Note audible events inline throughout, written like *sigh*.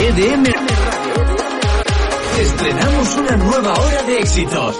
EDM Radio. Estrenamos una nueva hora de éxitos.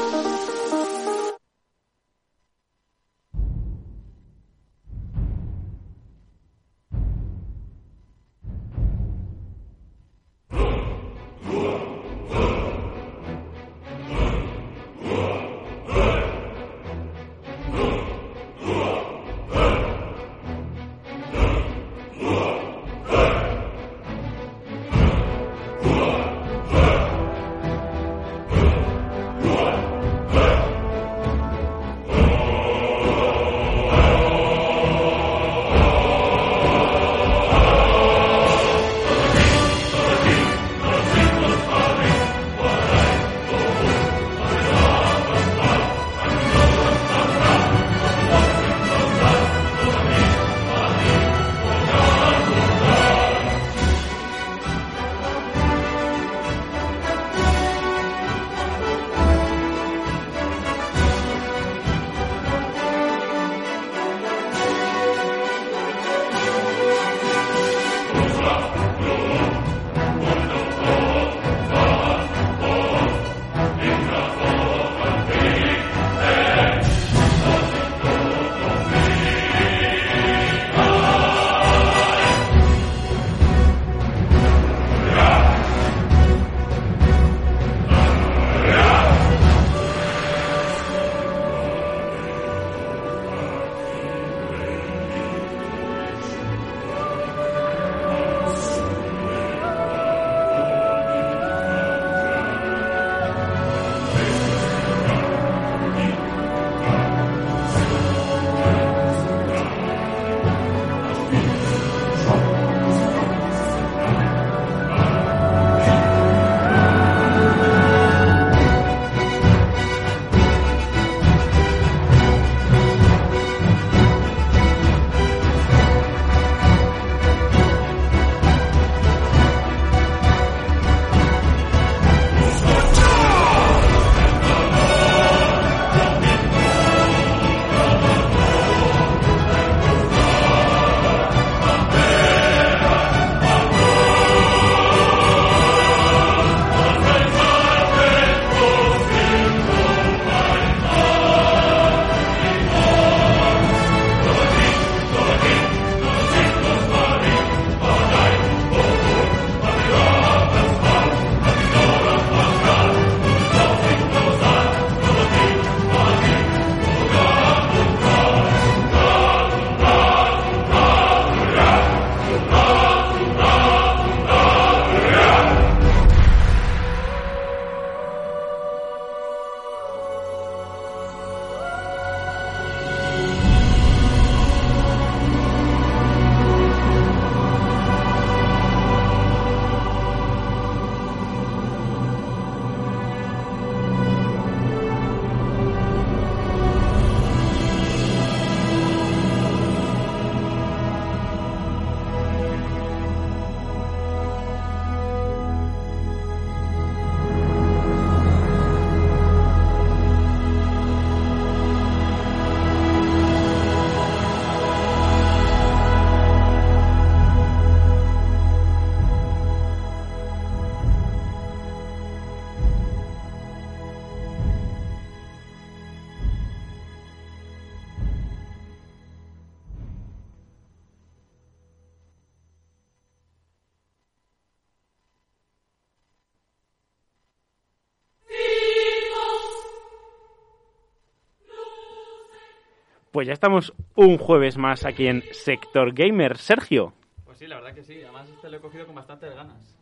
Pues ya estamos un jueves más aquí en Sector Gamer. Sergio. Pues sí, la verdad que sí. Además, este lo he cogido con bastantes ganas.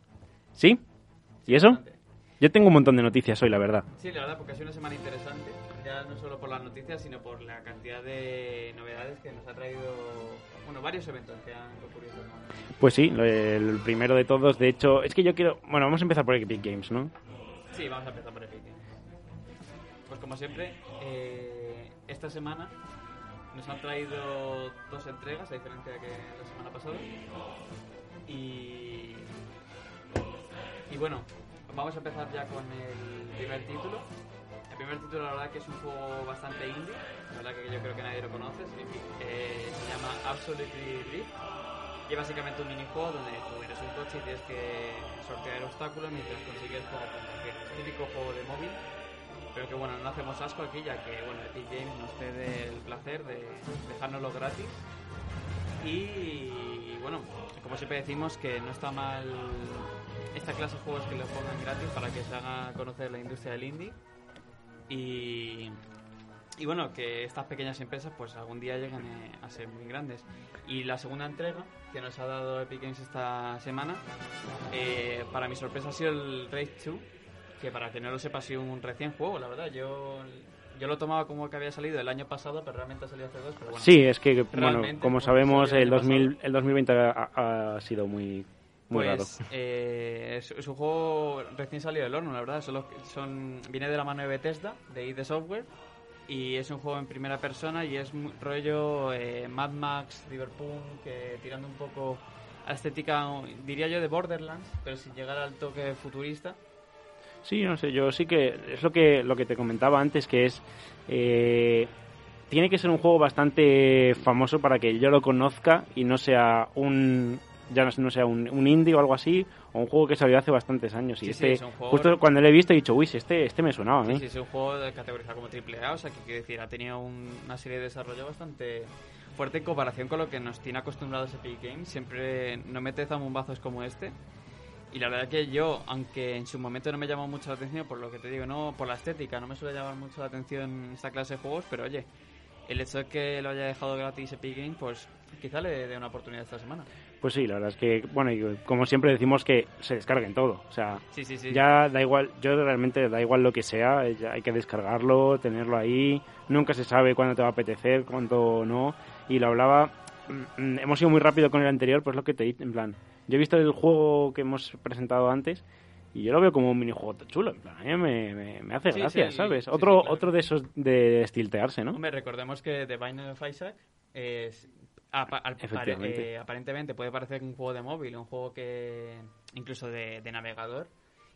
¿Sí? ¿Y eso? Yo tengo un montón de noticias hoy, la verdad. Sí, la verdad, porque ha sido una semana interesante. Ya no solo por las noticias, sino por la cantidad de novedades que nos ha traído. Bueno, varios eventos que han ocurrido. Pues sí, el primero de todos, de hecho, es que yo quiero. Bueno, vamos a empezar por Epic Games, ¿no? Sí, vamos a empezar por Epic Games. Pues como siempre, eh, esta semana nos han traído dos entregas, a diferencia que la semana pasada. Y, y bueno, vamos a empezar ya con el primer título. El primer título, la verdad que es un juego bastante indie, la verdad que yo creo que nadie lo conoce, eh, se llama Absolutely Drift y básicamente un minijuego donde tú eres un coche y tienes que sortear obstáculos mientras consigues como conducir. Típico juego de móvil, pero que bueno, no hacemos asco aquí ya que bueno, Epic Games nos cede el placer de dejárnoslo gratis. Y bueno, como siempre decimos que no está mal esta clase de juegos que lo pongan gratis para que se haga conocer la industria del indie. Y, y bueno, que estas pequeñas empresas pues algún día lleguen eh, a ser muy grandes. Y la segunda entrega que nos ha dado Epic Games esta semana, eh, para mi sorpresa ha sido el Raid 2, que para que no lo sepa ha sido un recién juego, la verdad. Yo yo lo tomaba como que había salido el año pasado, pero realmente ha salido hace dos. Pero bueno, sí, es que, bueno, como pues, sabemos, el el, año 2000, el 2020 ha, ha sido muy, muy pues, raro. eh, es, es un juego recién salido del horno, la verdad. Son los- son, viene de la mano de Bethesda, de ID Software, y es un juego en primera persona y es muy- rollo eh, Mad Max, Cyberpunk, que tirando un poco a estética, diría yo, de Borderlands, pero sin llegar al toque futurista. Sí, no sé, yo sí que es lo que lo que te comentaba antes, que es eh, tiene que ser un juego bastante famoso para que yo lo conozca y no sea un ya no, no sea un, un indie o algo así o un juego que salió hace bastantes años y Sí, sí, este es un juego- justo cuando lo he visto he dicho uy si este este me sonaba a mí Sí, sí, es un juego categorizado como AAA, o sea, que quiere decir, ha tenido un- una serie de desarrollo bastante fuerte en comparación con lo que nos tiene acostumbrados Epic Games. Siempre no mete zamumbazos como este. Y la verdad que yo, aunque en su momento no me llamó mucho la atención, por lo que te digo, no por la estética, no me suele llamar mucho la atención esta clase de juegos, pero oye, el hecho de que lo haya dejado gratis Epic Games, pues quizá le dé una oportunidad esta semana. pues sí la verdad es que bueno y como siempre decimos que se descarguen todo o sea Sí, sí, sí. ya da igual yo realmente da igual lo que sea ya hay que descargarlo tenerlo ahí nunca se sabe cuándo te va a apetecer cuándo no y lo hablaba mm, mm, hemos ido muy rápido con el anterior pues lo que te di en plan yo he visto el juego que hemos presentado antes y yo lo veo como un minijuego chulo en plan mí me, me, me hace Sí, gracia sí, sabes sí, otro claro. otro de esos de estiltearse no Hombre, recordemos que The Binding of Isaac es, apa- al- Efectivamente. eh, aparentemente puede parecer un juego de móvil, un juego que incluso de, de navegador.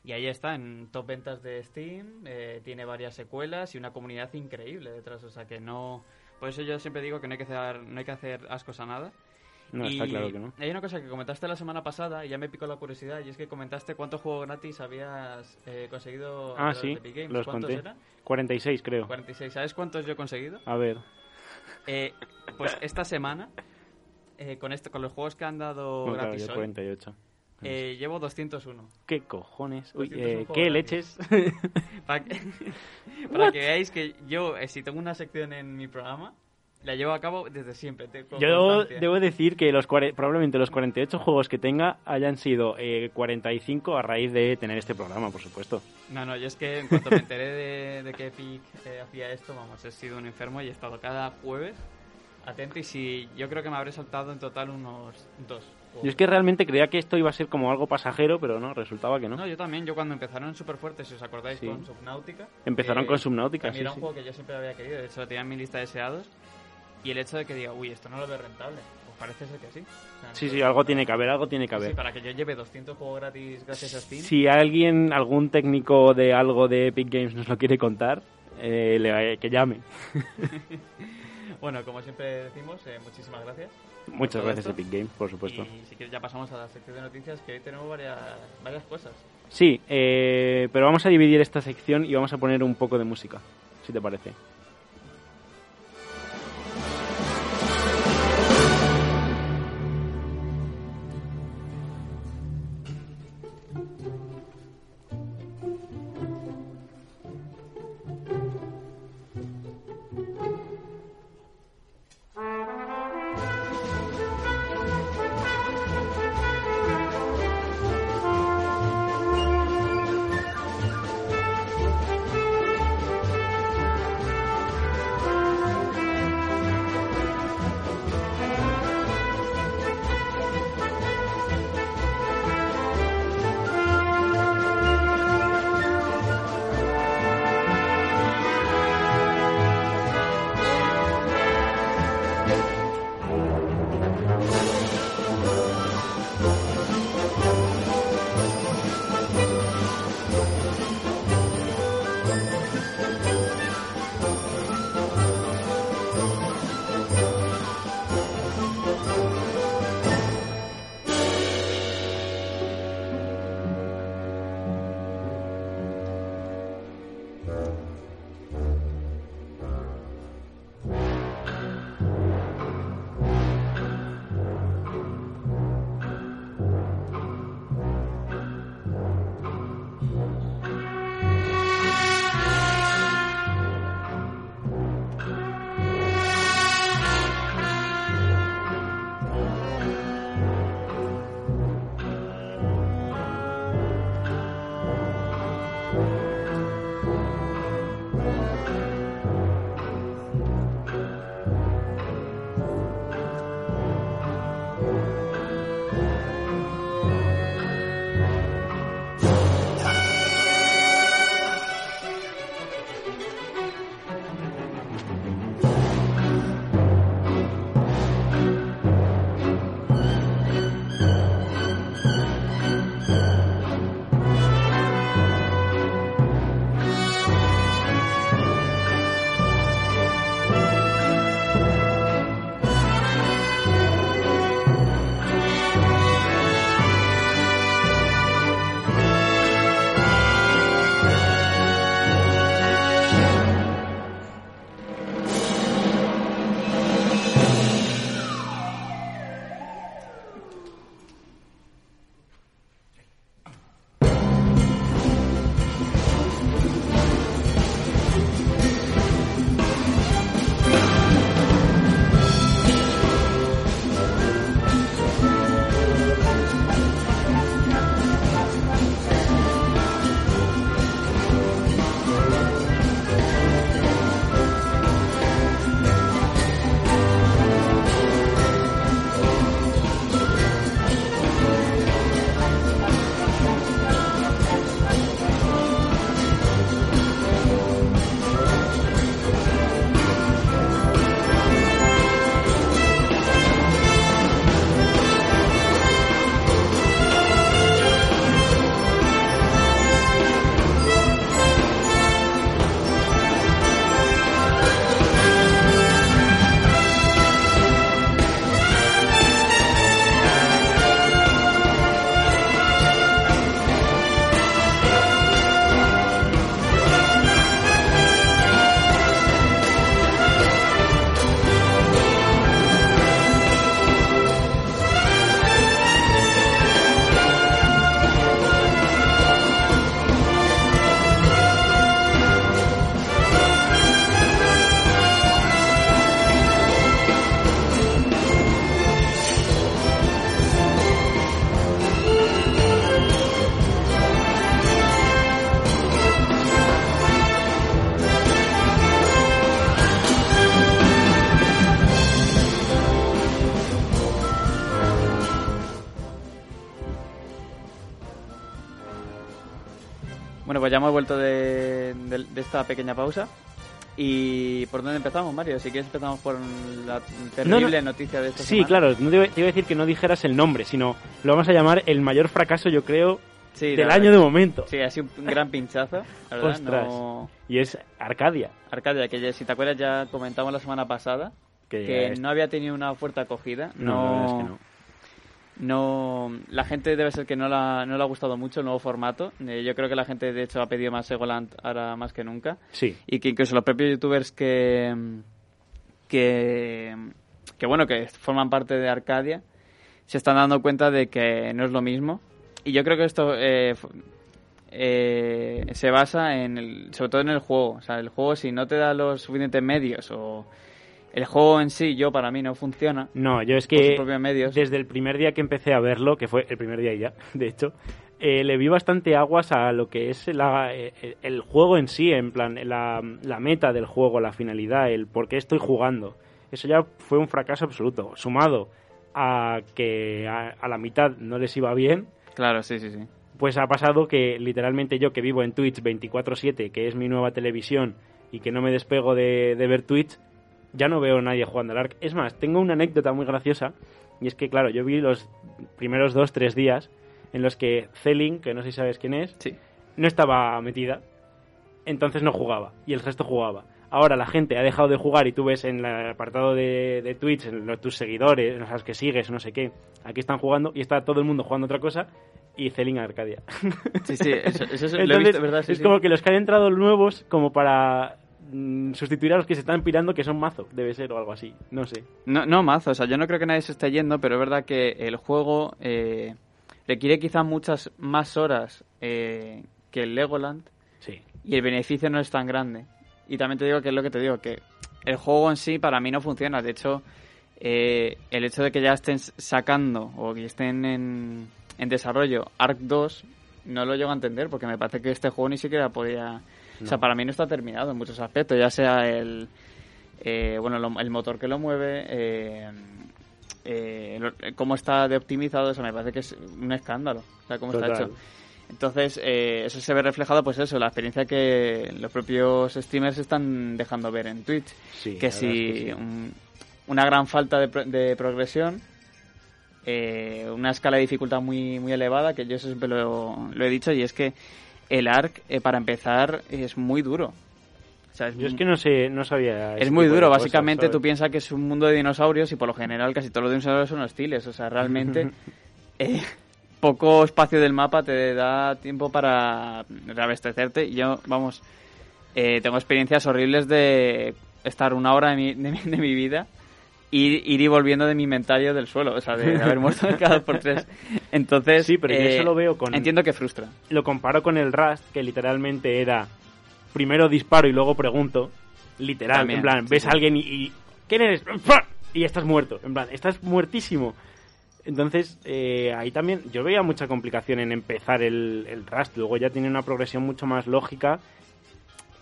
Y ahí está, en top ventas de Steam, eh, tiene varias secuelas y una comunidad increíble detrás. O sea que no... Por eso yo siempre digo que no hay que hacer, no hay que hacer ascos a nada. No y está claro que no Hay una cosa que comentaste la semana pasada y ya me picó la curiosidad y es que comentaste cuántos juegos gratis habías eh, conseguido ah través sí Epic Games. los ¿Cuántos conté eran? 46 creo 46. ¿Sabes cuántos yo he conseguido? a ver Eh, pues esta semana, eh, con, esto, con los juegos que han dado no, claro, yo hoy, 48 eh, llevo 201. ¿Qué cojones? Uy, 201 juegos ¿Qué gratis. leches? *laughs* Para que, *laughs* para que veáis que yo, si tengo una sección en mi programa, la llevo a cabo desde siempre. Yo constancia. debo decir que los probablemente los 48 juegos que tenga hayan sido eh, 45 a raíz de tener este programa, por supuesto. No, no, yo es que en cuanto me enteré de, de que Epic eh, hacía esto, vamos, he sido un enfermo y he estado cada jueves atento y si yo creo que me habré saltado en total unos dos. juegos. Yo es que realmente creía que esto iba a ser como algo pasajero, pero no, resultaba que no. No, yo también, yo cuando empezaron súper fuertes, si os acordáis, Sí. con Subnautica. Empezaron eh, con Subnautica, sí, era sí. un juego que yo siempre había querido, de hecho lo tenía en mi lista de deseados. Y el hecho de que diga, uy, esto no lo veo rentable, pues parece ser que sí. O sea, Sí, sí, algo tiene que haber, algo tiene que sí, sí, haber. para que yo lleve 200 juegos gratis gracias a Steam. Si alguien, algún técnico de algo de Epic Games nos lo quiere contar, eh, le- que llame. *laughs* Bueno, como siempre decimos, eh, muchísimas gracias. Muchas gracias esto. Epic Games, por supuesto. Y si quieres ya pasamos a la sección de noticias, que hoy tenemos varias, varias cosas. Sí, eh, pero vamos a dividir esta sección y vamos a poner un poco de música, si te parece. Pues ya hemos vuelto de, de- de esta pequeña pausa. ¿Y por dónde empezamos, Mario? Si quieres empezamos por la terrible noticia de esta Sí, semana. claro, no te, iba- te iba a decir que no dijeras el nombre, sino lo vamos a llamar el mayor fracaso, yo creo, Sí, del año de momento. Sí, ha sido un gran pinchazo, la *laughs* ¿verdad? Ostras. No- Y es Arcadia. Arcadia, que ya- si te acuerdas ya comentamos la semana pasada Que, no había tenido una fuerte acogida. no, es que no. No- la gente debe ser que no, la, no le ha gustado mucho el nuevo formato. Eh, yo creo que la gente de hecho ha pedido más Egoland ahora más que nunca. Sí, y que incluso los propios youtubers que que que bueno que forman parte de Arcadia se están dando cuenta de que no es lo mismo y yo creo que esto eh, eh, se basa en el, sobre todo en el juego o sea el juego si no te da los suficientes medios o el juego en sí yo para mí no funciona. No, yo es que desde el primer día que empecé a verlo, que fue el primer día y ya, *laughs* de hecho, eh, le vi bastante aguas a lo que es la- eh, el juego en sí, en plan, la, la meta del juego, la finalidad, el por qué estoy jugando. Eso ya fue un fracaso absoluto, sumado a que a, a la mitad no les iba bien, claro sí sí sí. Pues ha pasado que literalmente yo que vivo en Twitch 24/7, que es mi nueva televisión y que no me despego de, de ver Twitch, ya no veo a nadie jugando al Ark. Es más, tengo una anécdota muy graciosa y es que, claro, yo vi los primeros dos, tres días en los que Zelin, que no sé si sabes quién es, sí no estaba metida. entonces no jugaba y el resto jugaba. Ahora la gente ha dejado de jugar y tú ves en el apartado de, de Twitch, en los, tus seguidores, en los que sigues, no sé qué, aquí están jugando y está todo el mundo jugando otra cosa y Celin Arcadia. Sí, sí, eso, eso es, lo he Entonces, visto, ¿verdad? Sí, es sí. como que los que han entrado nuevos como para mm, sustituir a los que se están pirando que son mazo, debe ser o algo así, no sé. No, no mazo, o sea, yo no creo que nadie se esté yendo, pero es verdad que el juego eh, requiere quizás muchas más horas eh, que el Legoland Sí. y el beneficio no es tan grande. Y también te digo que es lo que te digo, que el juego en sí para mí no funciona. De hecho, eh, el hecho de que ya estén sacando o que estén en, en desarrollo Arc 2 no lo llego a entender porque me parece que este juego ni siquiera podía... O sea, para mí no está terminado en muchos aspectos, ya sea el, eh, bueno, lo- el motor que lo mueve, eh, eh, lo- cómo está de optimizado, me parece que es un escándalo, o sea, cómo está hecho. Entonces, eh, eso se ve reflejado, pues eso, la experiencia que los propios streamers están dejando ver en Twitch. Sí, que si es que sí. un- una gran falta de, pro- de progresión, eh, una escala de dificultad muy, muy elevada, que yo eso siempre lo, lo he dicho, y es que el ARC, eh, para empezar, es muy duro. O sea, es Yo es que no sé, no sabía. es muy duro, cosas, básicamente tú piensas que es un mundo de dinosaurios y por lo general casi todos los dinosaurios son hostiles, o sea, realmente *laughs* eh, poco espacio del mapa te da tiempo para reabastecerte. Yo, vamos, eh, tengo experiencias horribles de estar una hora de mi, de mi, de mi vida ir, ir y volviendo de mi inventario del suelo, o sea, de, haber muerto cada dos por tres. Entonces, Sí, pero yo eh, eso lo veo con- Entiendo que frustra. Lo comparo con el Rust, que literalmente era primero disparo y luego pregunto. Literal, También, en plan, sí, ves sí. a alguien y, y- ¿Quién eres? Y estás muerto. En plan, estás muertísimo. Entonces, eh, ahí también yo veía mucha complicación en empezar el, el Rust. Luego ya tiene una progresión mucho más lógica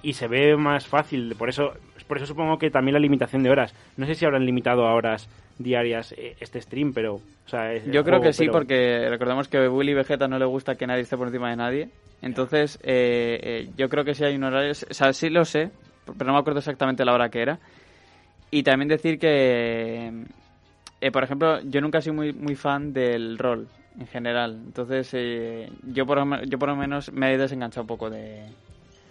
y se ve más fácil. Por eso, por eso supongo que también la limitación de horas. No sé si habrán limitado a horas diarias eh, este stream, pero... O sea, es el Yo creo juego, que sí, pero- porque recordemos que a Willy Vegeta no le gusta que nadie esté por encima de nadie. Entonces, eh, eh, yo creo que sí hay un horario. O sea, sí lo sé, pero no me acuerdo exactamente la hora que era. Y también decir que, eh, por ejemplo, yo nunca he sido muy, muy fan del rol en general. Entonces, eh, yo, por, yo por lo menos me he desenganchado un poco de,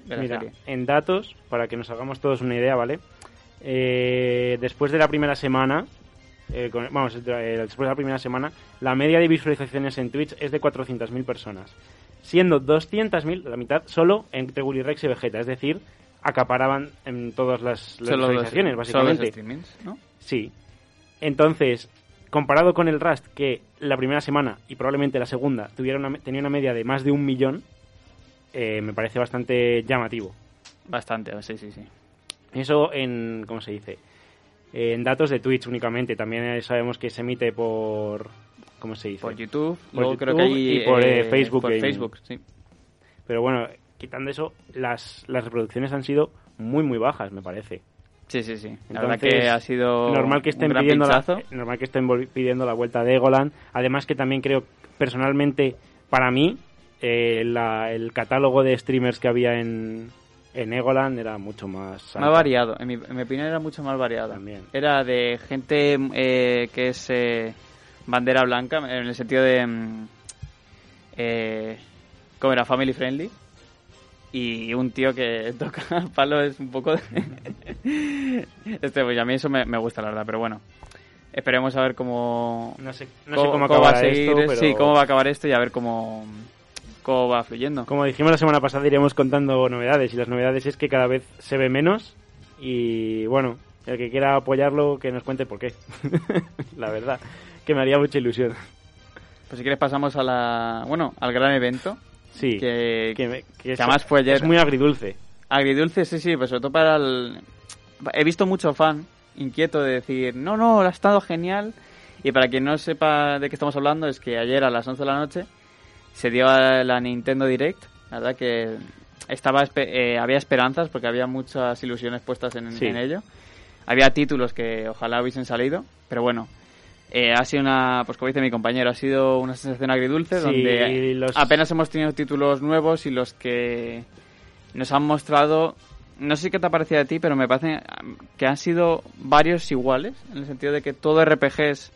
de la Mira, serie. en datos, para que nos hagamos todos una idea, ¿vale? Eh, después de la primera semana, eh, con- vamos, eh, después de la primera semana, la media de visualizaciones en Twitch es de 400.000 personas, siendo 200.000, la mitad, solo entre Willy Rex y Vegeta, es decir, acaparaban en todas las, visualizaciones, los básicamente. ¿no? Sí. Entonces, comparado con el Rust, que la primera semana y probablemente la segunda tuviera una, tenía una media de más de un millón, eh, me parece bastante llamativo. Bastante, sí, sí, sí. Eso en, ¿cómo se dice? En datos de Twitch únicamente. También sabemos que se emite por, ¿cómo se dice? Por YouTube, Por luego creo que YouTube hay... y por, eh, Facebook Por. Facebook, sí. Pero bueno, quitando eso, las, las reproducciones han sido muy, muy bajas, me parece. Sí, sí, sí. La Entonces, verdad que ha sido normal que estén un gran pidiendo la, normal que estén pidiendo la vuelta de Egoland. Además que también creo, personalmente, para mí, eh, la- el catálogo de streamers que había en, en Egoland era mucho más... Más alto. variado, en mi, en mi opinión era mucho más variado. También. Era de gente eh, que es eh, bandera blanca, en el sentido de... mm, eh, ¿Cómo era? Family friendly. Y un tío que *laughs* toca palo es un poco... de- *laughs* este, pues a mí eso me, me gusta, la verdad, pero bueno. Esperemos a ver cómo... No sé, no sé cómo, acabará va a seguir, esto, pero... sí, cómo va a acabar esto y a ver cómo, cómo va fluyendo. Como dijimos la semana pasada, iremos contando novedades. Y las novedades es que cada vez se ve menos. Y bueno, el que quiera apoyarlo, que nos cuente por qué. *laughs* la verdad, que me haría mucha ilusión. Pues si quieres pasamos a la... Bueno, al gran evento. Sí, Que, que, me- que es, además fue ayer. es muy agridulce. Agridulce, sí, sí, pues sobre todo para el... He visto mucho fan inquieto de decir, no, no, ha estado genial. Y para quien no sepa de qué estamos hablando, es que ayer a las 11 de la noche se dio a la Nintendo Direct, la verdad que estaba eh, había esperanzas porque había muchas ilusiones puestas en, Sí. en ello. Había títulos que ojalá hubiesen salido, pero bueno, eh, ha sido una, pues como dice mi compañero, ha sido una sensación agridulce Sí, donde los- apenas hemos tenido títulos nuevos y los que nos han mostrado, no sé qué te ha parecido a ti, pero me parece que han sido varios iguales, en el sentido de que todo RPGs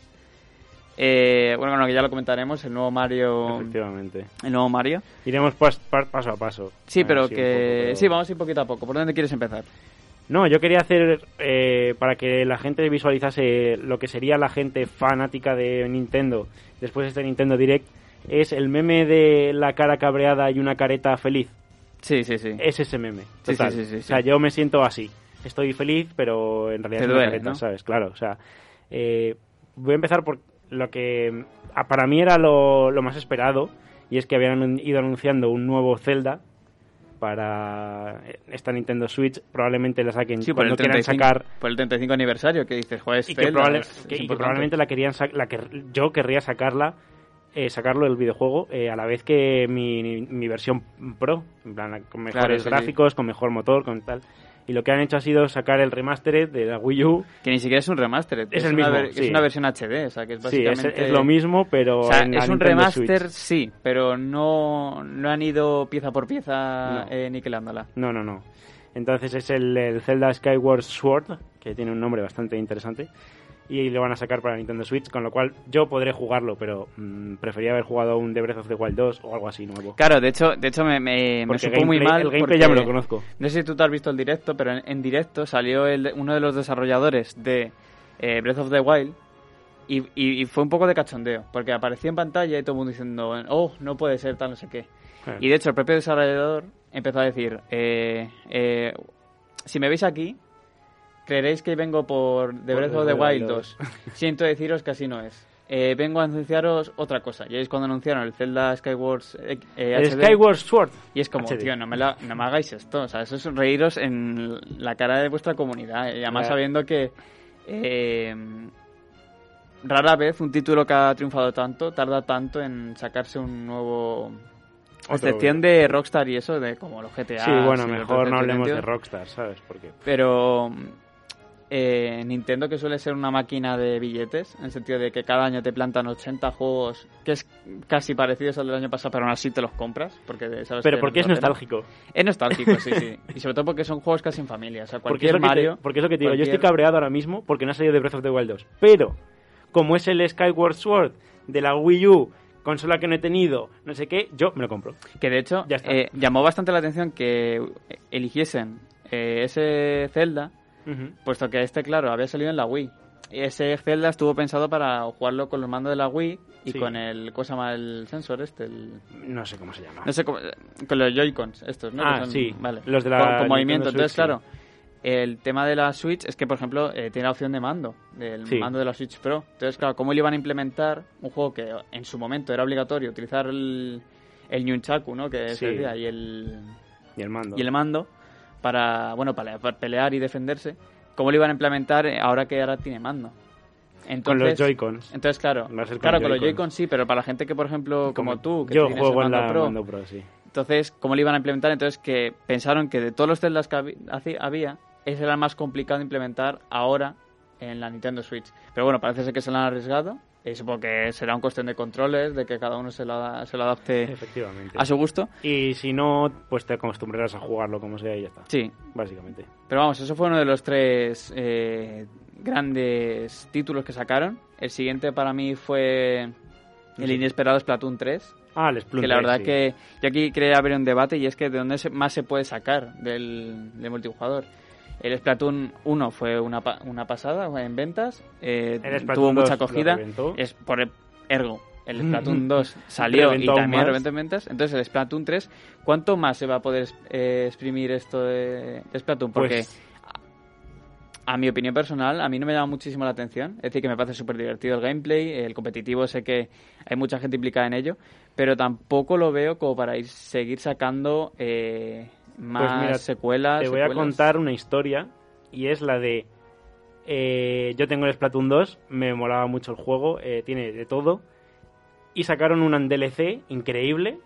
Eh, bueno, bueno, que ya lo comentaremos, el nuevo Mario... Efectivamente. El nuevo Mario. Iremos pas- pa- paso a paso. Sí, A ver pero que... poco, Sí, vamos a ir poquito a poco. ¿Por dónde quieres empezar? No, yo quería hacer, eh, para que la gente visualizase lo que sería la gente fanática de Nintendo después de este Nintendo Direct, es el meme de la cara cabreada y una careta feliz. Sí, sí, sí. Es ese meme. Sí, total. sí, sí, sí, O sea, yo me siento así. Estoy feliz, pero en realidad Te es una duele, careta, ¿no? ¿sabes? Claro, o sea, eh, voy a empezar por lo que ah, para mí era lo, lo más esperado, y es que habían ido anunciando un nuevo Zelda para esta Nintendo Switch. Probablemente la saquen Sí, por el, cuando quieran 35, sacar por el 35 aniversario, que dices, joder, y que, Zelda, probable- es- es que- y que probablemente la querían la que yo querría sacarla eh, sacarlo del videojuego eh, a la vez que mi, mi versión pro en plan con mejores Claro, sí, sí. gráficos con mejor motor con tal y lo que han hecho ha sido sacar el remastered de la Wii U Que ni siquiera es un remaster, Es el una, mismo, ver- es sí. una versión HD, o sea, que es sí es, básicamente... es lo mismo pero O sea, en es un Nintendo remaster, Switch. sí, pero no, no han ido pieza por pieza No. eh, niquelándola. no no no entonces es el, el Zelda Skyward Sword que tiene un nombre bastante interesante y lo van a sacar para Nintendo Switch con lo cual yo podré jugarlo pero mm, prefería haber jugado un The Breath of the Wild 2 o algo así nuevo Claro, de hecho, de hecho me, me, me supo muy mal. el gameplay ya me lo conozco No sé si tú te has visto el directo, pero en, en directo salió el, uno de los desarrolladores de eh, Breath of the Wild y, y- y fue un poco de cachondeo, porque aparecía en pantalla y todo el mundo diciendo, oh, no puede ser tal, no sé qué. Y de hecho el propio desarrollador empezó a decir, eh, eh, si me veis aquí, creeréis que vengo por The Por Breath of the Wild Wild 2. Siento deciros que así no es. Eh, vengo a anunciaros otra cosa. Y ahí es cuando anunciaron el Zelda Skyward eh, eh, el HD. Skyward Sword Y es como, HD. tío, no me, la- no me hagáis esto. O sea, eso es reíros en la cara de vuestra comunidad. Y además Ya. sabiendo que eh, rara vez un título que ha triunfado tanto tarda tanto en sacarse un nuevo... A excepción de Rockstar y eso, de como los GTA. Sí, bueno, mejor no hablemos de. Rockstar, ¿sabes? Porque Pero eh, Nintendo, que suele ser una máquina de billetes, en el sentido de que cada año te plantan 80 juegos, que es casi parecidos al del año pasado, pero aún así te los compras. Porque sabes pero que porque es nostálgico. Es nostálgico, sí, sí. *laughs* Y sobre todo porque son juegos casi en familia. O sea, Porque es, cualquier Mario... te, porque es lo que te digo, yo estoy cabreado ahora mismo porque no ha salido de Breath of the Wild 2. Pero, como es el Skyward Sword de la Wii U, consola que no he tenido, no sé qué, yo me lo compro. Que de hecho Ya eh, llamó bastante la atención que eligiesen eh, ese Zelda, puesto que este, claro, había salido en la Wii. Y ese Zelda estuvo pensado para jugarlo con los mandos de la Wii y Sí. con el... ¿Cómo se llama el sensor este? El, No sé cómo se llama. no sé cómo... Con los Joy-Cons estos, ¿no? Ah, son- sí. Vale. Los de la Con, movimiento. Switch, Entonces, sí. claro, el tema de la Switch es que, por ejemplo, eh, tiene la opción de mando, del Sí. mando de la Switch Pro. Entonces, claro, ¿cómo le iban a implementar un juego que en su momento era obligatorio utilizar el, el Nunchaku, ¿no? Que se decía, y el, Y el mando. y el mando para, bueno, para, para pelear y defenderse. ¿Cómo lo iban a implementar ahora que ahora tiene mando? Entonces, con los Joy-Cons. Entonces, claro, con claro, con los Joy-Con. Joy-Con sí, pero para la gente que, por ejemplo, como, tú, que yo tienes juego el en la Pro, mando Pro, sí. entonces, ¿cómo lo iban a implementar? Entonces, que pensaron que de todos los Zeldas que había, ese era el más complicado de implementar ahora en la Nintendo Switch. Pero bueno, parece ser que se lo han arriesgado. Y supongo que será una cuestión de controles, de que cada uno se lo, se lo adapte Efectivamente. a su gusto. Y si no, pues te acostumbrarás a jugarlo como sea y ya está. Sí, Básicamente. pero vamos, eso fue uno de los tres eh, grandes títulos que sacaron. El siguiente para mí fue el Sí. inesperado Splatoon 3. Ah, el Splatoon que la 3, verdad sí. que yo aquí quería abrir un debate y es que de dónde más se puede sacar del, del multijugador. El Splatoon 1 fue una, una pasada en ventas, eh, tuvo mucha 2 lo acogida, es por e- ergo. El *laughs* Splatoon 2 salió y también reventó en ventas. Entonces, el Splatoon 3, ¿cuánto más se va a poder eh, exprimir esto de, de Splatoon? Porque, Pues- a, a mi opinión personal, a mí no me llama muchísimo la atención. Es decir, que me parece súper divertido el gameplay, el competitivo, sé que hay mucha gente implicada en ello, pero tampoco lo veo como para ir seguir sacando eh, más Pues mira, secuelas. Te voy a contar una historia y es la de... eh, yo tengo el Splatoon 2, me molaba mucho el juego, eh, tiene de todo. Y sacaron un DLC increíble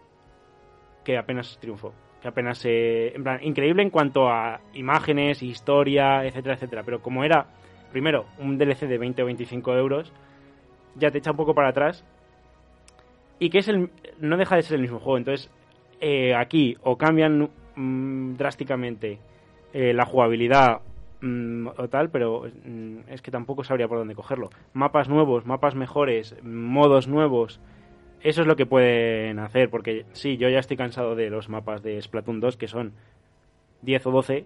que apenas triunfó. Que apenas... eh, en plan, increíble en cuanto a imágenes, historia, etcétera, etcétera. Pero como era, primero, un DLC de 20 o 25 euros, ya te echa un poco para atrás. Y que es el, no deja de ser el mismo juego. Entonces, eh, aquí o cambian mm, drásticamente eh, la jugabilidad mm, o tal, pero mm, es que tampoco sabría por dónde cogerlo. Mapas nuevos, mapas mejores, modos nuevos, eso es lo que pueden hacer, porque sí, yo ya estoy cansado de los mapas de Splatoon 2, que son 10 o 12,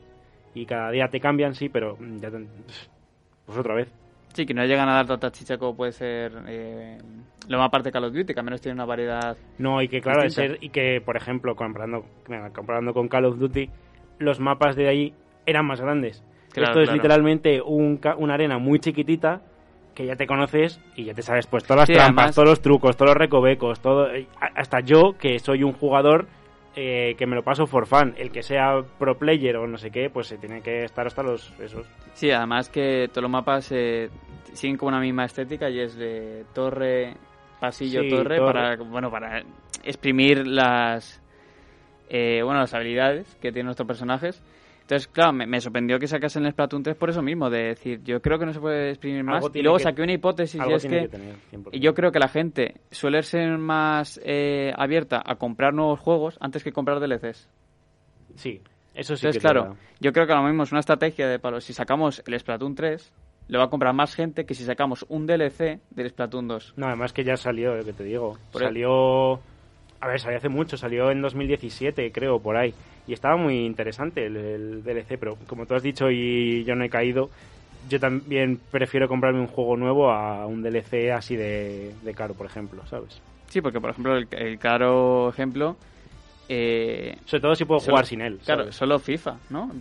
y cada día te cambian, sí, pero mm, ya te- pues otra vez. Sí, que no llegan a dar tanta chicha como puede ser eh, lo más parte de Call of Duty, que al menos tiene una variedad. No, y que claro, de ser, y que por ejemplo, comparando, comparando con Call of Duty, los mapas de ahí eran más grandes. Claro, Esto es claro. literalmente un una arena muy chiquitita que ya te conoces y ya te sabes pues todas las Sí, trampas, además- todos los trucos, todos los recovecos, todo eh, hasta yo que soy un jugador eh, que me lo paso for fun, el que sea pro player o no sé qué, pues se tiene que estar hasta los esos. Sí, además que todos los mapas eh, siguen con una misma estética y es de torre, pasillo, Sí, torre, torre. para bueno para exprimir las eh, bueno las habilidades que tienen nuestros personajes. Entonces, claro, me, me sorprendió que sacasen el Splatoon 3 por eso mismo, de decir, yo creo que no se puede exprimir más. Y luego que- saqué una hipótesis y es que, que tener, 100%. y yo creo que la gente suele ser más eh, abierta a comprar nuevos juegos antes que comprar DLCs. Sí, eso sí Entonces, que claro, verdad. yo creo que ahora mismo es una estrategia de palo. Si sacamos el Splatoon 3, lo va a comprar más gente que si sacamos un DLC del Splatoon 2. No, además que ya salió, lo que te digo. Por salió. A ver, salió hace mucho, salió en 2017, creo, por ahí. Y estaba muy interesante el, el DLC, pero como tú has dicho y yo no he caído, yo también prefiero comprarme un juego nuevo a un DLC así de, de caro, por ejemplo, ¿sabes? Sí, porque por ejemplo, el, el claro ejemplo. Eh, Sobre todo si puedo Solo- jugar sin él. claro, ¿sabes? solo FIFA, ¿no?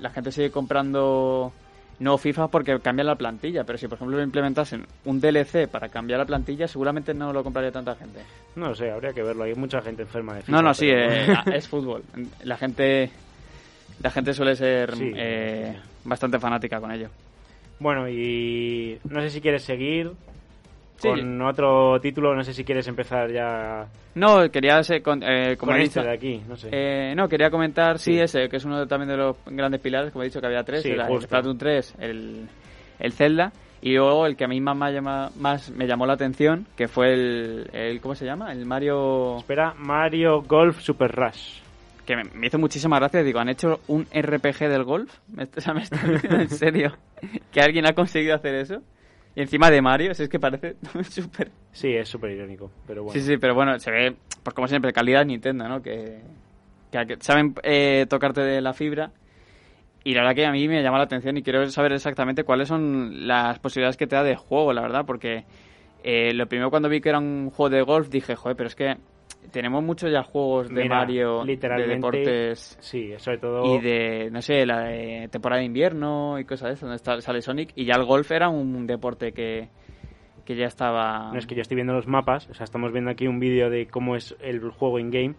La gente sigue comprando no FIFA porque cambia la plantilla, pero si por ejemplo implementasen un DLC para cambiar la plantilla, seguramente no lo compraría tanta gente. No lo sé, habría que verlo. Hay mucha gente enferma de FIFA. No, no, sí, pero- eh, es fútbol. La gente, la gente suele ser Sí. eh, bastante fanática con ello. Bueno, y no sé si quieres seguir Sí. con otro título, no sé si quieres empezar ya No, quería ser, con, eh, como con he este dicho, de aquí, no sé. eh, no, quería comentar, sí, Sí. ese, que es uno también de los grandes pilares, como he dicho que había tres, Sí, el, el. Splatoon 3, el, el Zelda, y luego el que a mí más me, llama, más me llamó la atención, que fue el, el, ¿cómo se llama? El Mario, Espera, Mario Golf Super Rush. que me, me hizo muchísima gracia, digo, ¿han hecho un RPG del golf? *laughs* Me, o sea, me está diciendo en serio *laughs* que alguien ha conseguido hacer eso. Y encima de Mario, si es que parece *laughs* súper Sí, es súper irónico, pero bueno. Sí, sí, pero bueno, se ve, pues como siempre, calidad Nintendo, ¿no? Que, que- que saben eh, tocarte de la fibra. Y la verdad que a mí me llama la atención y quiero saber exactamente cuáles son las posibilidades que te da de juego, la verdad, porque eh, lo primero cuando vi que era un juego de golf dije, joder, pero es que tenemos muchos ya juegos de Mira, Mario, de deportes Sí, sobre todo. y de, no sé, la de temporada de invierno y cosas de eso, donde está, sale Sonic. Y ya el golf era un deporte que, que ya estaba... No es que yo estoy viendo los mapas, o sea, estamos viendo aquí un vídeo de cómo es el juego in-game.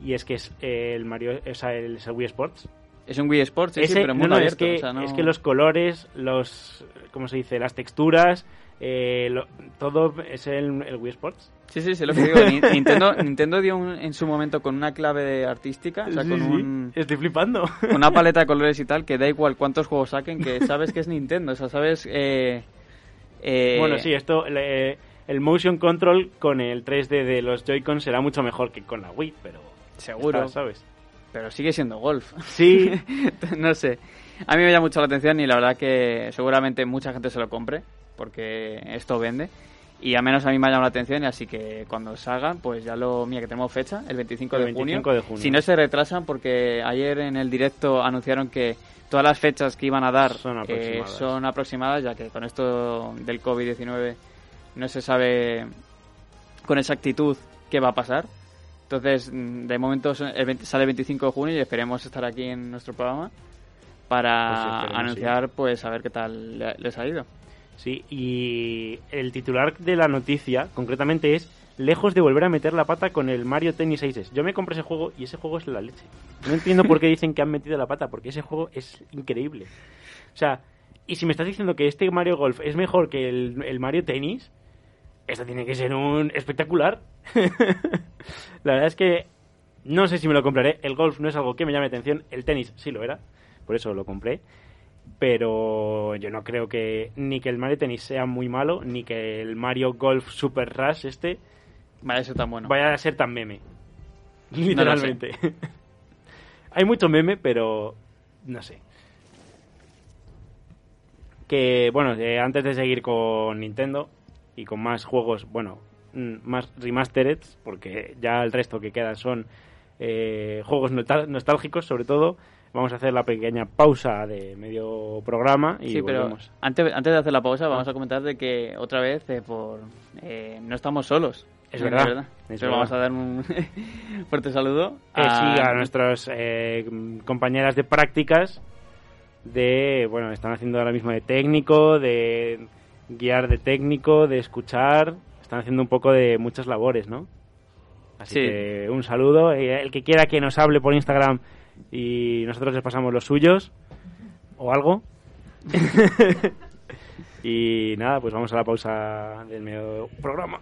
Y es que es el Mario, o sea, el, Wii Sports. Es un Wii Sports, sí, sí, Ese- pero no, muy no, es abierto. que, o sea, no- es que los colores, los. ¿Cómo se dice? Las texturas, eh, lo- todo es el, el Wii Sports. Sí, sí, sí, lo que digo. Ni- Nintendo, *laughs* Nintendo dio un- en su momento con una clave artística, o sea, Sí, con sí, un- Estoy flipando. *laughs* una paleta de colores y tal, que da igual cuántos juegos saquen, que sabes que es Nintendo, o sea, sabes... Eh, eh, Bueno, sí, esto. el motion control con el 3D de los Joy-Con será mucho mejor que con la Wii, pero. Seguro. está, ¿Sabes? Pero sigue siendo golf. Sí. *laughs* no sé. A mí me llama mucho la atención y la verdad que seguramente mucha gente se lo compre, porque esto vende. Y al menos a mí me ha llamado la atención, y así que cuando salgan, pues ya lo. Mira, que tenemos fecha, el 25, El de, 25 junio. de junio. Si no se retrasan, porque ayer en el directo anunciaron que todas las fechas que iban a dar Son eh, aproximadas. son aproximadas, ya que con esto del COVID-19 no se sabe con exactitud qué va a pasar. Entonces, mm, de momento son- el 20 sale el 25 de junio y esperemos estar aquí en nuestro programa Pues para esperemos, anunciar, pues, a ver qué tal le- les ha ido. Sí, y el titular de la noticia, concretamente, es lejos de volver a meter la pata con el Mario Tennis Aces. Yo me compré ese juego y ese juego es la leche. No entiendo por qué dicen que han metido la pata, porque ese juego es increíble. O sea, y si me estás diciendo que este Mario Golf es mejor que el, el Mario Tennis, esto tiene que ser un espectacular. *laughs* la verdad es que no sé si me lo compraré. El golf no es algo que me llame la atención. El tenis sí lo era, por eso lo compré. Pero yo no creo que ni que el Mario Tennis sea muy malo, ni que el Mario Golf Super Rush este Vale, eso tan bueno. vaya a ser tan meme. *laughs* Literalmente. *laughs* Hay mucho meme, pero no sé. que, bueno, eh, antes de seguir con Nintendo y con más juegos, bueno, mm, más remastered, porque ya el resto que quedan son eh, juegos nostálgicos, sobre todo, vamos a hacer la pequeña pausa de medio programa y sí, pero volvemos. antes, antes de hacer la pausa vamos a comentar de que otra vez eh, por eh, no estamos solos. Es verdad, es verdad. vamos a dar un *laughs* fuerte saludo Eh, sí, a nuestras eh, compañeras de prácticas de, bueno, están haciendo ahora mismo de técnico, de guiar de técnico, de escuchar, están haciendo un poco de muchas labores, ¿no? Así Sí. que un saludo. El que quiera que nos hable por Instagram y nosotros les pasamos los suyos o algo. *laughs* y nada, pues vamos a la pausa del medio programa.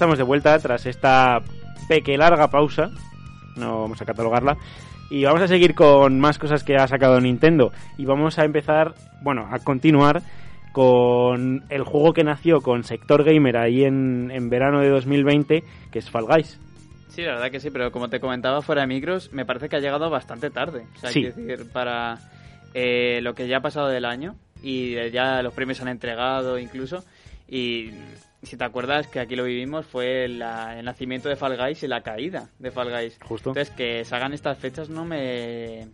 Estamos de vuelta tras esta peque larga pausa. No vamos a catalogarla. Y vamos a seguir con más cosas que ha sacado Nintendo. Y vamos a empezar, bueno, a continuar con el juego que nació con Sector Gamer ahí en, en verano de 2020, que es Fall Guys. Sí, la verdad que sí, pero como te comentaba fuera de micros, me parece que ha llegado bastante tarde. O sea, Sí. quiero decir, para eh, lo que ya ha pasado del año y ya los premios se han entregado incluso. Y si te acuerdas que aquí lo vivimos fue la- el nacimiento de Fall Guys y la caída de Fall Guys. Justo. Entonces, que se hagan estas fechas no me...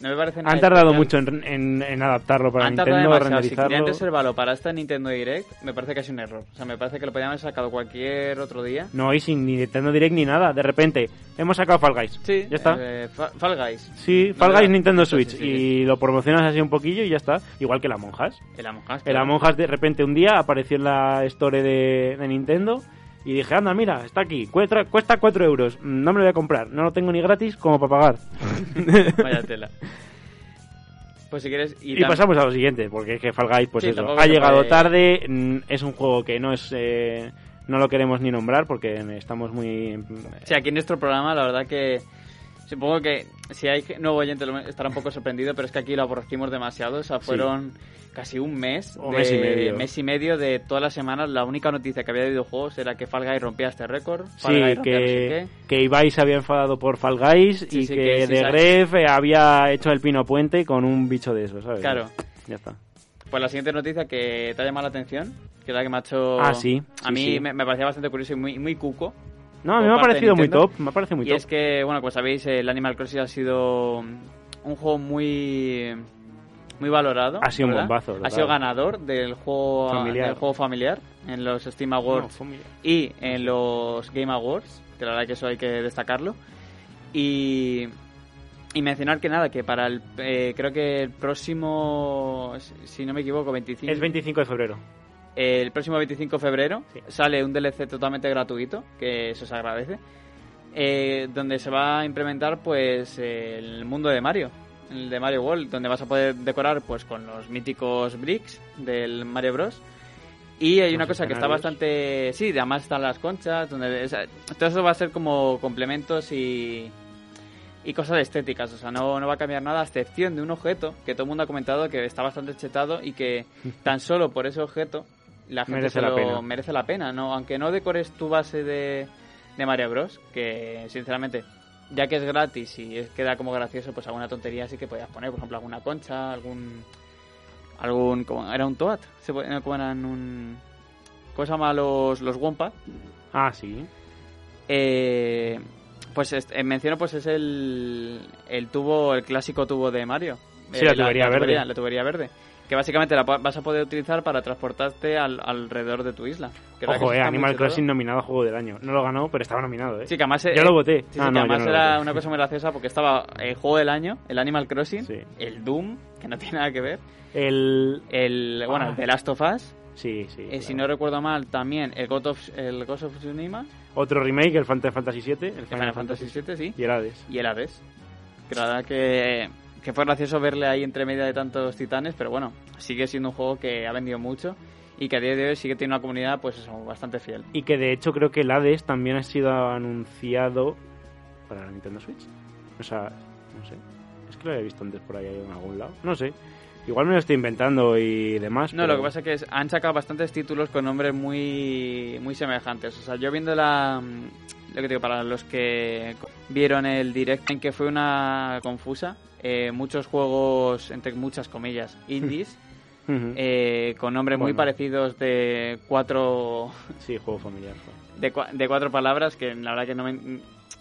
No me parece nada Han tardado mucho en, en- en adaptarlo para Han Nintendo, demasiado. Si querían renderizarlo. reservarlo para esta Nintendo Direct, me parece que es un error. O sea, me parece que lo podían haber sacado cualquier otro día. No, y sin ni Nintendo Direct ni nada. De repente, hemos sacado Fall Guys. Sí, Ya está. eh, Fa- Fall Guys. Sí, Fall. Guys Nintendo Sí, sí, Switch. sí, Y lo promocionas así un poquillo y ya está. Igual que la Monjas. El. El claro. Among Us de repente un día apareció en la store de, de Nintendo y dije, anda, mira, está aquí, cuesta, cuesta 4 euros, Mm, no me lo voy a comprar, no lo tengo ni gratis como para pagar. *laughs* Vaya tela. Pues si quieres... Y, Y, pasamos a lo siguiente, porque es que Fall Guys, pues Sí, eso, ha llegado puede- tarde, mm, es un juego que no es... eh, no lo queremos ni nombrar porque estamos muy... Sí, aquí en nuestro programa, la verdad que... Supongo que si hay nuevo oyente estará un poco sorprendido, pero es que aquí lo aborrecimos demasiado. O sea, Sí. fueron casi un mes. O de, mes y medio. mes y medio de todas las semanas. La única noticia que había de videojuegos era que Fall Guys rompía este récord. Fall Sí, Guys rompía no sé que, que Ibai se había enfadado por Fall Guys Sí, y sí, que, que sabe. Gref eh, había hecho el pino puente con un bicho de eso, ¿sabes? Claro. Ya está. Pues la siguiente noticia que te ha llamado la atención, que es la que me ha hecho... Ah, sí, A mí. Me, me parecía bastante curioso y muy, muy cuco. No, a mí me ha parecido muy top, me ha parecido muy y top. es que, bueno, pues sabéis, el Animal Crossing ha sido un juego muy muy valorado. Ha sido un ¿verdad? bombazo, Ha total. sido ganador del juego Familiar. del juego familiar en los Steam No, Awards muy- y en los Game Awards, que la verdad que eso hay que destacarlo. Y, y mencionar que nada, que para el, eh, creo que el próximo, si no me equivoco, 25, Es 25 de febrero. El próximo 25 de febrero Sí. sale un DLC totalmente gratuito, que eso se agradece, eh, donde se va a implementar pues el mundo de Mario, el de Mario World, donde vas a poder decorar pues con los míticos bricks del Mario Bros. Y hay una cosa que está bastante... Sí, además están las conchas, donde... o sea, todo eso va a ser como complementos y... Y cosas estéticas, o sea, no, no va a cambiar nada, a excepción de un objeto que todo el mundo ha comentado que está bastante chetado y que *laughs* tan solo por ese objeto la gente Merece se la lo- pena. merece la pena, ¿no? Aunque no decores tu base de, de Mario Bros, que sinceramente, ya que es gratis y es- queda como gracioso, pues alguna tontería sí que podías poner, por ejemplo, alguna concha, algún... algún como, ¿Era un Toad? Se ¿Cómo eran un...? ¿Cómo se llama los, los Wompat? Ah, sí. Eh, pues est- eh, menciono, pues es el, el tubo, el clásico tubo de Mario. Sí, la tubería verde. la tubería verde. Que básicamente la vas a poder utilizar para transportarte al, alrededor de tu isla. Que Ojo, eh, Animal. Crossing nominado a Juego del Año. No lo ganó, pero estaba nominado, eh. Sí, que además... Yo eh, lo voté. Sí, Ah, no, yo además no era una cosa muy graciosa porque estaba el juego del año, el Animal Crossing, Sí. el Doom, que no *laughs* tiene nada que ver, El... el, bueno, el Ah. The Last of Us, Sí, sí. eh, si no recuerdo mal, también el God of, el Ghost of Tsushima, Otro remake, el Final Fantasy VII. El el Final Fantasy VII, sí. Y el Hades. y el Hades. Que la verdad que, que fue gracioso verle ahí entre media de tantos titanes, pero bueno, sigue siendo un juego que ha vendido mucho y que a día de hoy sigue teniendo una comunidad pues eso, bastante fiel. Y que de hecho creo que el Hades también ha sido anunciado para la Nintendo Switch. O sea, no sé. Es que lo había visto antes por ahí en algún lado. No sé. Igual me lo estoy inventando y demás. No, pero- lo que pasa es que es- han sacado bastantes títulos con nombres muy muy semejantes. O sea, yo viendo la... mm, Lo que digo, para los que vieron el direct en que fue una confusa, eh, muchos juegos, entre muchas comillas, indies, *laughs* eh, con nombres muy parecidos de cuatro *laughs* Sí, juego familiar. de, cua- de cuatro palabras que la verdad que no me...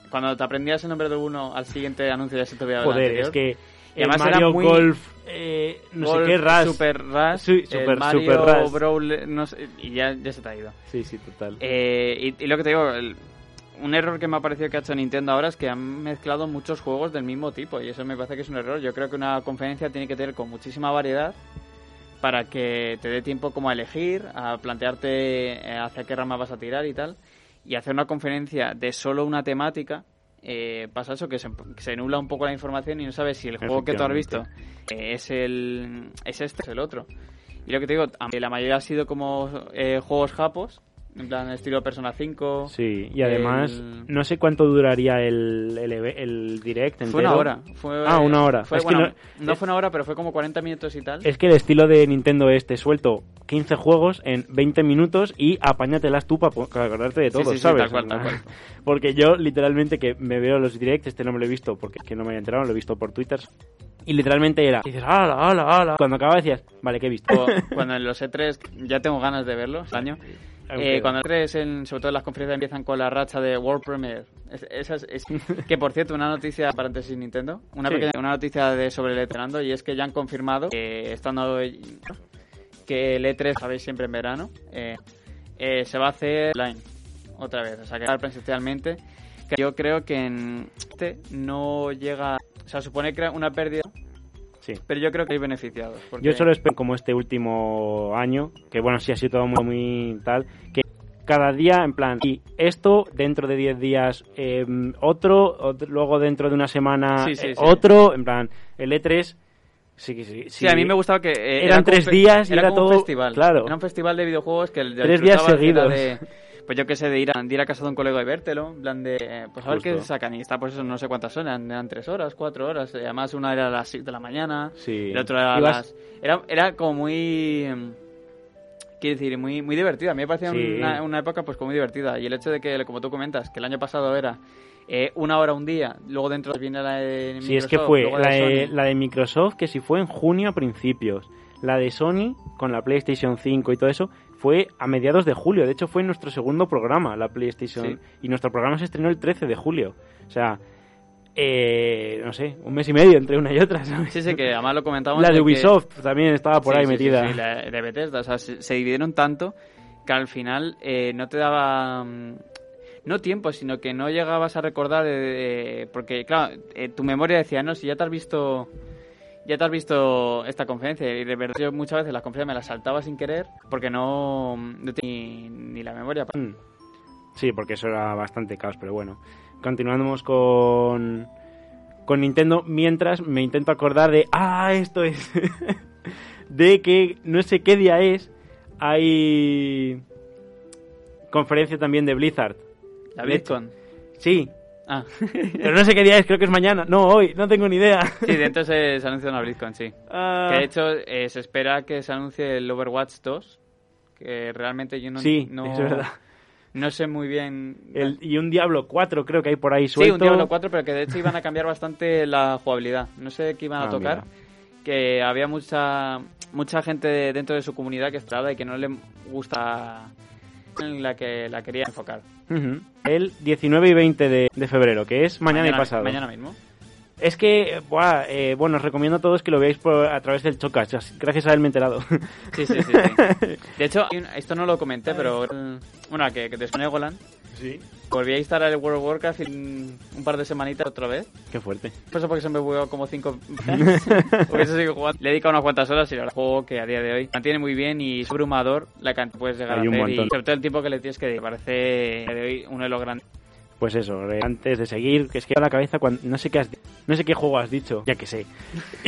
Cuando te aprendías el nombre de uno, al siguiente anuncio ya se te olvidaba el Joder, anterior. es que el además era Mario muy- Golf, eh, no Golf, sé qué, Rush. Super Rush, Sí, el Super- Mario Super. Brawl, no sé, y ya, ya se te ha ido. Sí, sí, total. Eh, y, y lo que te digo, el- un error que me ha parecido que ha hecho Nintendo ahora es que han mezclado muchos juegos del mismo tipo y eso me parece que es un error. Yo creo que una conferencia tiene que tener con muchísima variedad para que te dé tiempo como a elegir, a plantearte eh, hacia qué rama vas a tirar y tal. Y hacer una conferencia de solo una temática, eh, pasa eso, que se, que se nubla un poco la información y no sabes si el juego que tú has visto eh, es, el, es este o es el otro. Y lo que te digo, la mayoría ha sido como eh, juegos japos, En plan, estilo Persona 5. Sí, y además, El- no sé cuánto duraría el, el, el direct entero. Fue una hora. Fue, Ah, una hora. Fue, Es que bueno, no- no, fue una hora, pero fue como 40 minutos y tal. Es que el estilo de Nintendo es, te suelto 15 juegos en 20 minutos y apáñatelas tú para acordarte de Sí, todo, sí, sí, ¿sabes? tal cual, tal cual. *laughs* Porque yo, literalmente, que me veo los directs, este no me lo he visto porque es que no me había enterado, lo he visto por Twitter. Y literalmente era, dices, hala, hala, hala. Cuando acababa decías, vale, ¿qué he visto? O Cuando en los E3, ya tengo ganas de verlo este año. Eh, cuando el E3, en, sobre todo en las conferencias, empiezan con la racha de World Premiere. Es- esas- es- *laughs* que por cierto, una noticia, paréntesis Nintendo, una, Sí. pequeña, una noticia de sobre el E3 y es que ya han confirmado que estando que el E3, sabéis, siempre en verano, eh, eh, se va a hacer online otra vez, o sea, que va a ser presencialmente. Que yo creo que en este no llega, o sea, supone que una pérdida, Sí. pero yo creo que hay beneficiados. porque- Yo solo espero como este último año, que bueno, sí ha sido todo muy, muy tal, que cada día, en plan, y esto dentro de 10 días, eh, otro, otro, luego dentro de una semana, Sí, sí, eh, sí. otro, en plan, el E3, sí, sí, sí. Sí, a mí me gustaba que... eh, Eran como tres un días y era como un todo- festival. claro. Era un festival de videojuegos que el Tres días era seguidos. De, pues yo qué sé, de ir, a, de ir a casa de un colega y vértelo. En plan de... eh, Pues a ver qué sacan. Y está pues eso, no sé cuántas son. Eran, eran tres horas, cuatro horas. Además una era a las 6 de la mañana. Sí. El otro era a las... Era, era como muy... em, Quiero decir, muy, muy divertida. A mí me parecía Sí. una, una época pues como muy divertida. Y el hecho de que, como tú comentas, que el año pasado era eh, una hora un día, luego dentro viene la de Sí, es que Microsoft, fue luego la de, la de Microsoft, que si fue en junio a principios. La de Sony, con la PlayStation 5 y todo eso, fue a mediados de julio. De hecho, fue nuestro segundo programa, la PlayStation. Sí. Y nuestro programa se estrenó el 13 de julio. O sea, eh, no sé, un mes y medio entre una y otra, ¿sabes? Sí, sí, que además lo comentábamos. La de que- Ubisoft también estaba por Sí, ahí sí, metida. Sí, la de Bethesda. O sea, se, se dividieron tanto que al final eh, no te daba. mm, No tiempo, sino que no llegabas a recordar. de- porque, claro, eh, tu memoria decía, no, si ya te has visto. Ya te has visto esta conferencia y de verdad yo muchas veces las conferencias me las saltaba sin querer porque no, no tenía ni, ni la memoria. para- Mm. Sí, porque eso era bastante caos, pero bueno. Continuamos con, con Nintendo, mientras me intento acordar de, ah, esto es, *laughs* de que no sé qué día es, hay conferencia también de Blizzard. La. BlizzCon. Sí, Ah, *laughs* pero no sé qué día es, creo que es mañana. No, hoy, no tengo ni idea. sí, dentro se, se anuncia una BlizzCon, sí. Ah, Que de hecho eh, se espera que se anuncie el Overwatch 2. Que realmente yo no, sí, no, es verdad. no sé muy bien. El- y un Diablo 4 creo que hay por ahí sí, suelto. un Diablo 4, pero que de hecho iban a cambiar bastante la jugabilidad. No sé qué iban a Ah, tocar. mira. Que había mucha mucha gente dentro de su comunidad que estaba y que no le gusta en la que la quería enfocar. El 19 y 20 de, de febrero, que es mañana, y pasado. Mañana mismo. Es que, buah, eh, bueno, os recomiendo a todos que lo veáis por, a través del Chocas. Gracias a él me he enterado. Sí, sí, sí. sí. *laughs* De hecho, esto no lo comenté, pero. Bueno, que, que de Golan Sí. volví a instalar el World of Warcraft un par de semanitas otra vez. Qué fuerte. Por eso porque se me bugueó como 5 *laughs* Porque eso sigo jugando. Le he dedicado unas cuantas horas y ahora juego que a día de hoy mantiene muy bien y es abrumador la cantidad que puedes llegar Hay a hacer y sobre todo el tiempo que le tienes que dedicar. Parece de hoy uno de los grandes. Pues eso, eh, antes de seguir, que es que a la cabeza cuando, no sé qué has no sé qué juego has dicho, ya que sé. *laughs*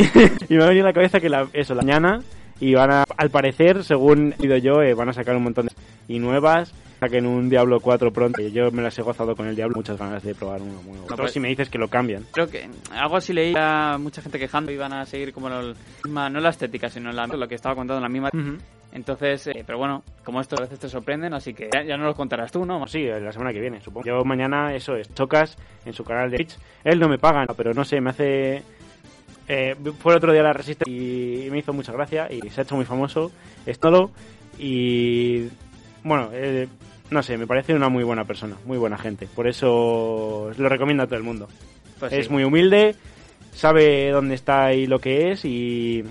y me ha venido a la cabeza que la, eso, la mañana y van a, al parecer, según he ido yo, eh, van a sacar un montón de y nuevas, saquen un Diablo 4 pronto. Yo me las he gozado con el Diablo, muchas ganas de probar uno nuevo. Todo pues- si me dices que lo cambian. Creo que algo así leí a mucha gente quejando y van a seguir como el- no la estética, sino la, lo que estaba contando en la misma. Entonces, eh, pero bueno, como esto a veces te sorprenden, así que ya, ya no lo contarás tú, ¿no? Sí, la semana que viene, supongo. Yo mañana, eso es, Chocas en su canal de Twitch. Él no me paga, pero no sé, me hace... Eh, fue el otro día a la Resistance y me hizo mucha gracia y se ha hecho muy famoso. Es todo. Y bueno, eh, no sé, me parece una muy buena persona, muy buena gente. Por eso lo recomiendo a todo el mundo. Pues es sí. muy humilde, sabe dónde está y lo que es y...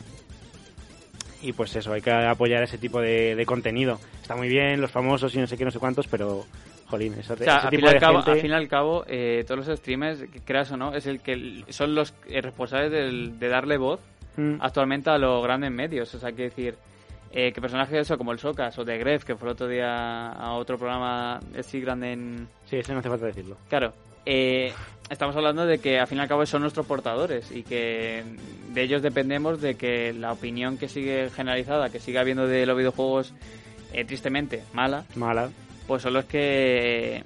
Y pues eso, hay que apoyar ese tipo de, de contenido. Está muy bien, los famosos y no sé qué, no sé cuántos, pero, jolín, esa- O sea, ese al tipo fin, y al de cabo, gente... al fin y al cabo, eh, todos los streamers, creas o no, es el que son los eh, responsables del- de darle voz Mm, actualmente a los grandes medios. O sea, que decir, eh, que personajes eso, como el Socas o de Gref, que fue el otro día a otro programa así grande en... Sí, eso no hace falta decirlo. Claro, eh, estamos hablando de que al fin y al cabo son nuestros portadores y que de ellos dependemos de que la opinión que sigue generalizada, que sigue habiendo de los videojuegos, eh, tristemente, mala, Mala. pues son los que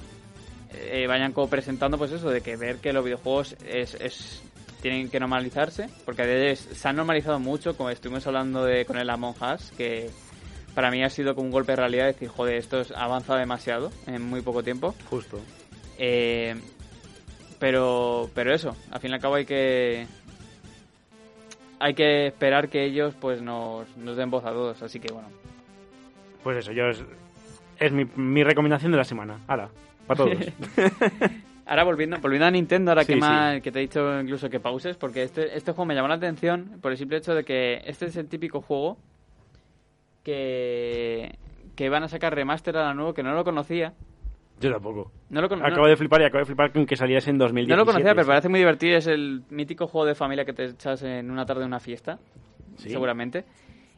eh, vayan como presentando pues eso, de que ver que los videojuegos es, es tienen que normalizarse, porque se han normalizado mucho, como estuvimos hablando de con el Among Us, que para mí ha sido como un golpe de realidad decir, joder, esto avanzado demasiado en muy poco tiempo. Justo. Eh, pero, pero eso, al fin y al cabo hay que hay que esperar que ellos pues nos, nos den voz a todos, así que bueno. Pues eso, yo es, es mi, mi recomendación de la semana. Hala, para todos. *laughs* Ahora volviendo, volviendo a Nintendo, ahora Sí, que, más, que te he dicho incluso que pauses, porque este, este juego me llamó la atención por el simple hecho de que este es el típico juego que, que van a sacar remaster a la nuevo, que no lo conocía. yo tampoco. No lo, no- Acabo de flipar y acabo de flipar con que saliese en 2017. no lo conocía, pero parece muy divertido. Es el mítico juego de familia que te echas en una tarde de una fiesta, Sí. seguramente.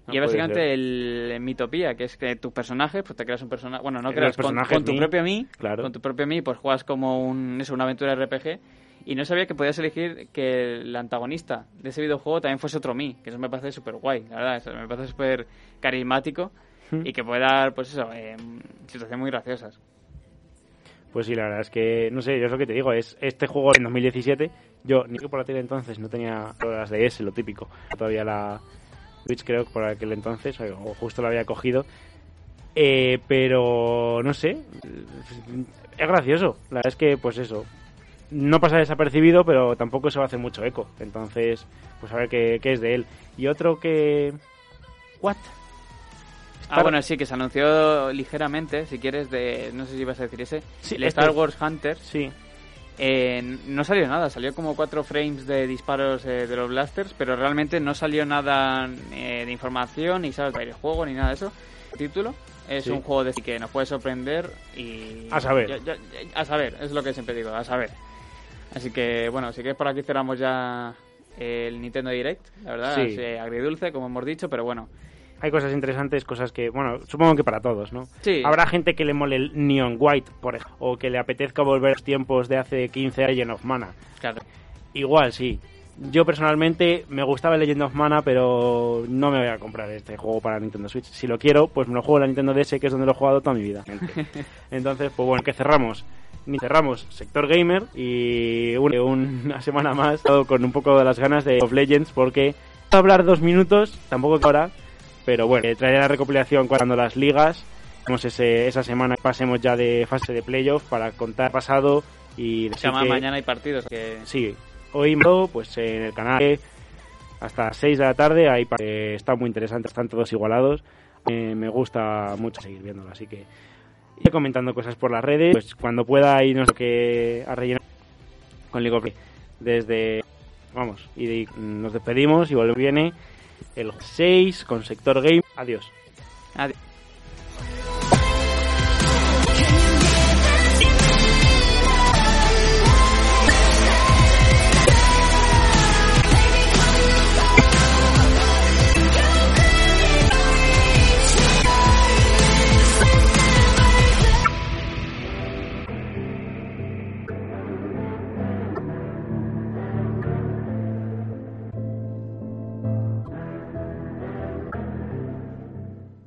Ah, y básicamente ser. el Mitopía, que es que tus personajes, pues te creas un personaje. Bueno, no creas, con, tu propio mí. claro. Con tu propio mí, pues juegas como un, eso, una aventura RPG. Y no sabía que podías elegir que el antagonista de ese videojuego también fuese otro mí, que eso me parece súper guay, la verdad. Eso me parece súper carismático Hmm. y que puede dar, pues eso, eh, situaciones muy graciosas. Pues sí, la verdad es que, no sé, yo es lo que te digo, es este juego en 2017, yo ni que por aquel entonces no tenía las de S, lo típico, todavía la Switch creo por aquel entonces, o justo la había cogido, Eh, pero no sé, es gracioso, la verdad es que pues eso, no pasa desapercibido, pero tampoco se va a hacer mucho eco, entonces pues a ver qué, qué es de él. Y otro que... ¿What? Ah, bueno, sí, que se anunció ligeramente, si quieres, de. No sé si ibas a decir ese. Sí, el este Star es- Wars Hunter. Sí, eh, no salió nada, salió como cuatro frames de disparos eh, de los blasters, pero realmente no salió nada eh, de información, ni sabes el juego, ni nada de eso. El título es Sí. un juego de que nos puede sorprender y. A saber. A saber, es lo que siempre digo, a saber. Así que, bueno, si quieres por aquí cerramos ya el Nintendo Direct, la verdad, Sí. es eh, agridulce, como hemos dicho, pero bueno. Hay cosas interesantes, cosas que, bueno, supongo que para todos, ¿no? Sí. Habrá gente que le mole el Neon White, por ejemplo, o que le apetezca volver a los tiempos de hace 15 años Legend of Mana. Claro. Igual, sí. Yo personalmente me gustaba el Legend of Mana, pero no me voy a comprar este juego para Nintendo Switch. Si lo quiero, pues me lo juego en la Nintendo DS, que es donde lo he jugado toda mi vida. *laughs* Entonces, pues bueno, que cerramos. Ni cerramos sector gamer y un- una semana más con un poco de las ganas de of Legends porque hablar dos minutos, tampoco que ahora, pero bueno, traeré la recopilación cuando las ligas, tenemos ese, esa semana pasemos ya de fase de playoff para contar pasado y Se llama que- mañana hay partidos. Que... Sí, hoy pues en el canal hasta las 6 de la tarde, ahí eh, está muy interesante, están todos igualados. Eh, me gusta mucho seguir viéndolo, así que iré comentando cosas por las redes, pues cuando pueda irnos que a rellenar con Legends. Desde, vamos, y nos despedimos y volvemos viene el 6 con Sector Game. Adiós. Adiós.